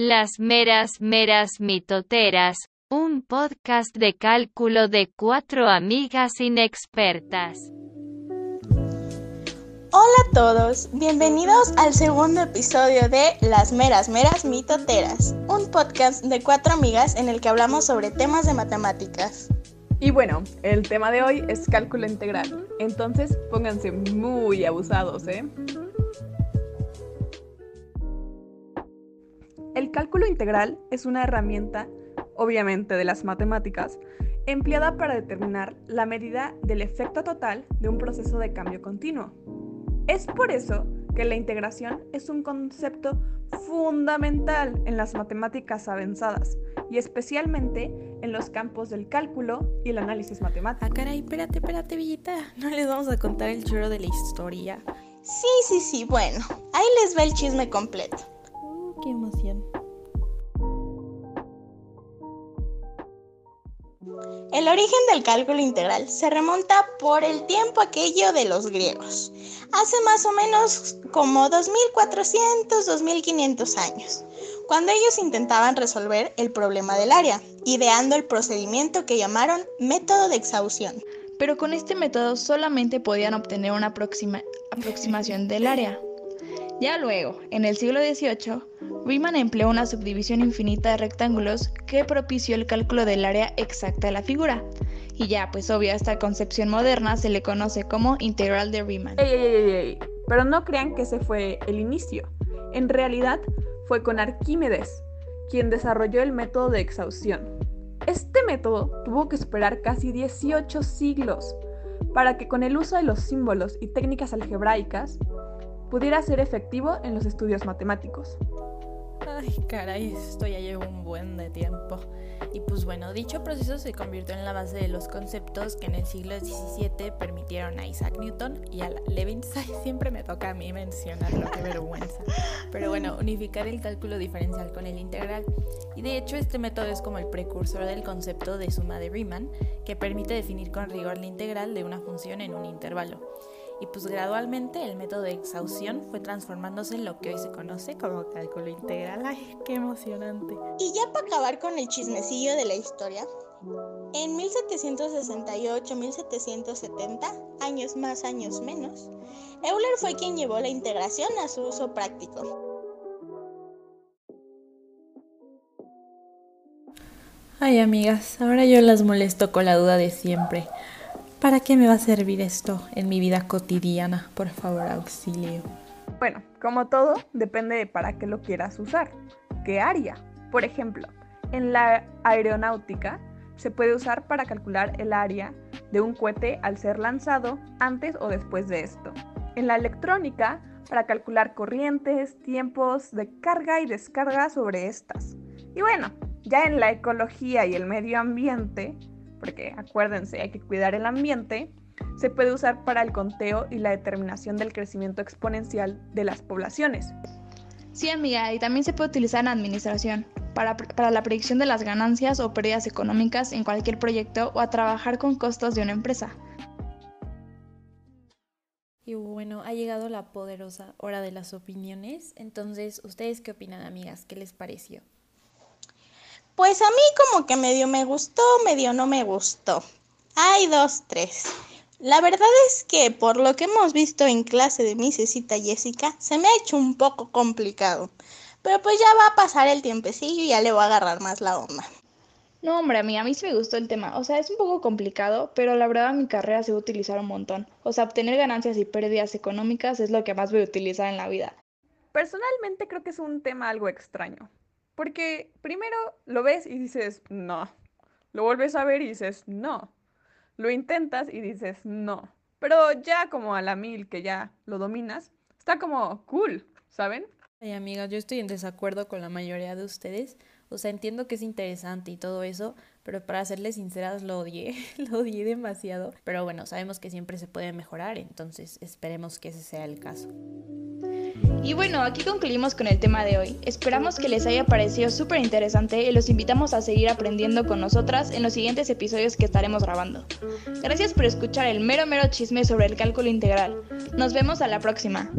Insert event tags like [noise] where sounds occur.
Las meras meras mitoteras, un podcast de cálculo de cuatro amigas inexpertas. Hola a todos, bienvenidos al segundo episodio de Las meras meras mitoteras, un podcast de cuatro amigas en el que hablamos sobre temas de matemáticas. Y bueno, el tema de hoy es cálculo integral, entonces pónganse muy abusados, ¿eh? El cálculo integral es una herramienta, obviamente de las matemáticas, empleada para determinar la medida del efecto total de un proceso de cambio continuo. Es por eso que la integración es un concepto fundamental en las matemáticas avanzadas y especialmente en los campos del cálculo y el análisis matemático. Ah, caray, espérate, espérate, Villita. [laughs] ¿No les vamos a contar el churro de la historia? Sí, sí, sí, bueno, ahí les va el chisme completo. qué emoción. El origen del cálculo integral se remonta por el tiempo aquello de los griegos, hace más o menos como 2400, 2500 años, cuando ellos intentaban resolver el problema del área, ideando el procedimiento que llamaron método de exhaustión. Pero con este método solamente podían obtener una aproximación del área. Ya luego, en el siglo XVIII, Riemann empleó una subdivisión infinita de rectángulos que propició el cálculo del área exacta de la figura. Y ya, pues obvio, a esta concepción moderna se le conoce como integral de Riemann. Ey, ey, ey. Pero no crean que ese fue el inicio. En realidad, fue con Arquímedes, quien desarrolló el método de exhaustión. Este método tuvo que esperar casi 18 siglos para que con el uso de los símbolos y técnicas algebraicas pudiera ser efectivo en los estudios matemáticos. Ay, caray, esto ya lleva un buen de tiempo. Y pues bueno, dicho proceso se convirtió en la base de los conceptos que en el siglo XVII permitieron a Isaac Newton y a Leibniz. [laughs] Siempre me toca a mí mencionarlo, qué vergüenza. Pero bueno, unificar el cálculo diferencial con el integral. Y de hecho este método es como el precursor del concepto de suma de Riemann, que permite definir con rigor la integral de una función en un intervalo y pues gradualmente el método de exhaustión fue transformándose en lo que hoy se conoce como cálculo integral. ¡Ay, qué emocionante! Y ya para acabar con el chismecillo de la historia, en 1768-1770, años más, años menos, Euler fue quien llevó la integración a su uso práctico. Ay amigas, ahora yo las molesto con la duda de siempre. ¿Para qué me va a servir esto en mi vida cotidiana? Por favor, auxilio. Bueno, como todo, depende de para qué lo quieras usar. ¿Qué área? Por ejemplo, en la aeronáutica se puede usar para calcular el área de un cohete al ser lanzado antes o después de esto. En la electrónica, para calcular corrientes, tiempos de carga y descarga sobre estas. Y bueno, ya en la ecología y el medio ambiente, porque acuérdense, hay que cuidar el ambiente, se puede usar para el conteo y la determinación del crecimiento exponencial de las poblaciones. Sí, amiga, y también se puede utilizar en administración, para, para, la predicción de las ganancias o pérdidas económicas en cualquier proyecto o a trabajar con costos de una empresa. Y bueno, ha llegado la poderosa hora de las opiniones. Entonces, ¿ustedes qué opinan, amigas? ¿Qué les pareció? Pues a mí como que medio me gustó, medio no me gustó. Hay dos, tres. La verdad es que por lo que hemos visto en clase de mi cecita Jessica, se me ha hecho un poco complicado. Pero pues ya va a pasar el tiempecillo y ya le voy a agarrar más la onda. No, hombre, a mí, a mí sí me gustó el tema. O sea, es un poco complicado, pero la verdad en mi carrera se va a utilizar un montón. O sea, obtener ganancias y pérdidas económicas es lo que más voy a utilizar en la vida. Personalmente creo que es un tema algo extraño. Porque primero lo ves y dices, no. Lo vuelves a ver y dices, no. Lo intentas y dices, no. Pero ya como a la mil que ya lo dominas, está como cool, ¿saben? Ay, amigas, yo estoy en desacuerdo con la mayoría de ustedes. O sea, entiendo que es interesante y todo eso, pero para serles sinceras lo odié, [laughs] lo odié demasiado. Pero bueno, sabemos que siempre se puede mejorar, entonces esperemos que ese sea el caso. Y bueno, aquí concluimos con el tema de hoy. Esperamos que les haya parecido súper interesante y los invitamos a seguir aprendiendo con nosotras en los siguientes episodios que estaremos grabando. Gracias por escuchar el mero mero chisme sobre el cálculo integral. Nos vemos a la próxima.